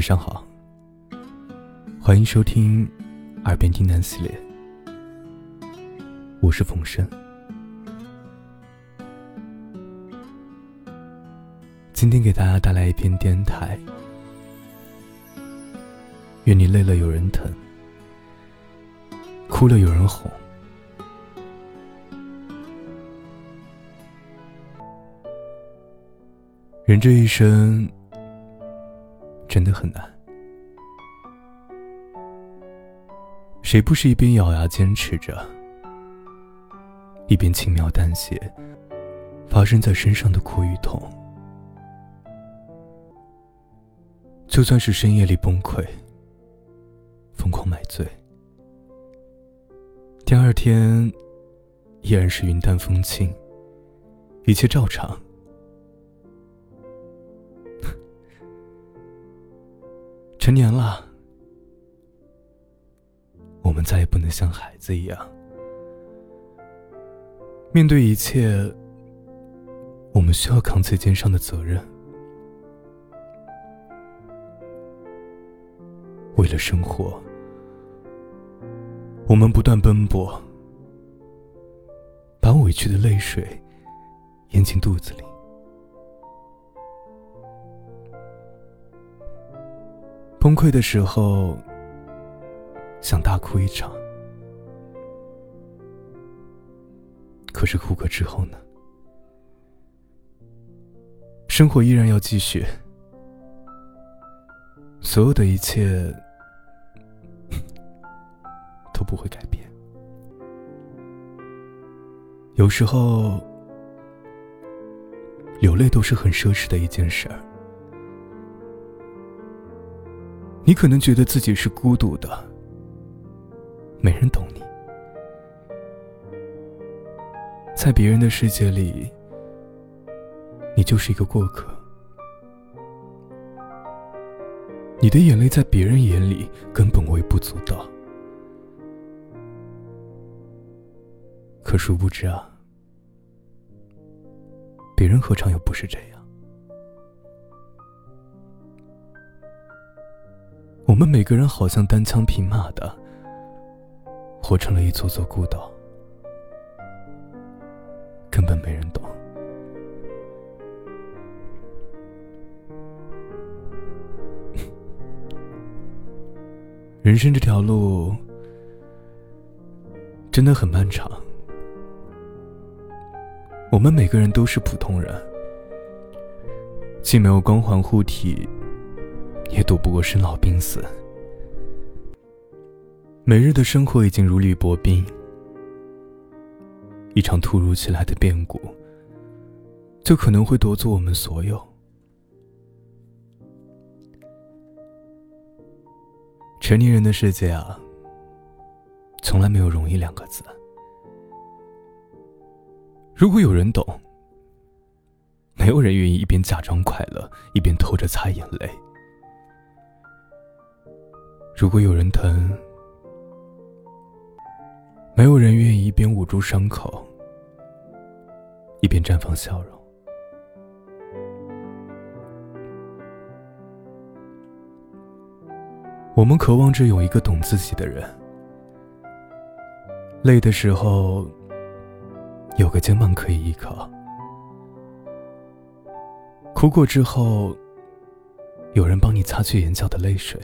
晚上好，欢迎收听《耳边低喃》系列，我是冯生。今天给大家带来一篇电台，愿你累了有人疼，哭了有人哄。人这一生真的很难，谁不是一边咬牙坚持着，一边轻描淡写发生在身上的苦与痛？就算是深夜里崩溃，疯狂买醉，第二天依然是云淡风轻，一切照常。成年了，我们再也不能像孩子一样面对一切。我们需要扛起肩上的责任，为了生活，我们不断奔波，把委屈的泪水咽进肚子里。崩溃的时候，想大哭一场，可是哭过之后呢？生活依然要继续，所有的一切 都不会改变。有时候，流泪都是很奢侈的一件事儿。你可能觉得自己是孤独的，没人懂你，在别人的世界里，你就是一个过客。你的眼泪在别人眼里根本微不足道，可殊不知啊，别人何尝又不是这样？我们每个人好像单枪匹马的，活成了一座座孤岛，根本没人懂。人生这条路真的很漫长，我们每个人都是普通人，既没有光环护体。也躲不过生老病死。每日的生活已经如履薄冰，一场突如其来的变故，就可能会夺走我们所有。成年人的世界啊，从来没有容易两个字。如果有人懂，没有人愿意一边假装快乐，一边偷着擦眼泪。如果有人疼，没有人愿意一边捂住伤口，一边绽放笑容。我们渴望着有一个懂自己的人，累的时候有个肩膀可以依靠，哭过之后有人帮你擦去眼角的泪水。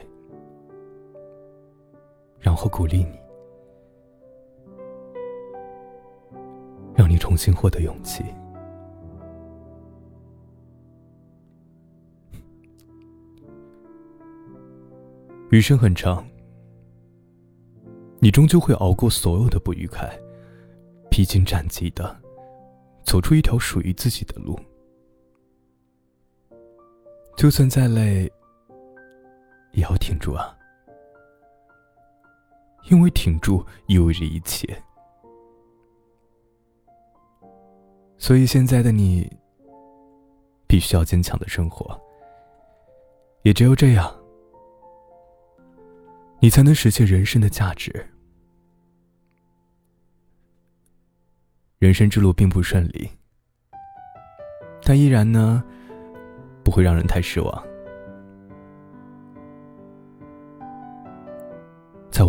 然后鼓励你，让你重新获得勇气。余生很长，你终究会熬过所有的不愉快，披荆斩棘的走出一条属于自己的路。就算再累，也要挺住啊！因为挺住意味着一切，所以现在的你必须要坚强的生活。也只有这样，你才能实现人生的价值。人生之路并不顺利，但依然呢，不会让人太失望。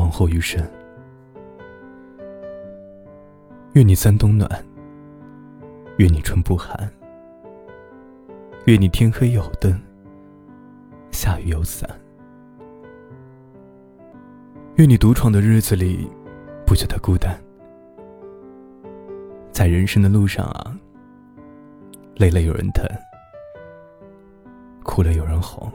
往后余生。愿你三冬暖，愿你春不寒，愿你天黑有灯，下雨有伞。愿你独闯的日子里不觉得孤单，在人生的路上啊，累了有人疼，哭了有人哄。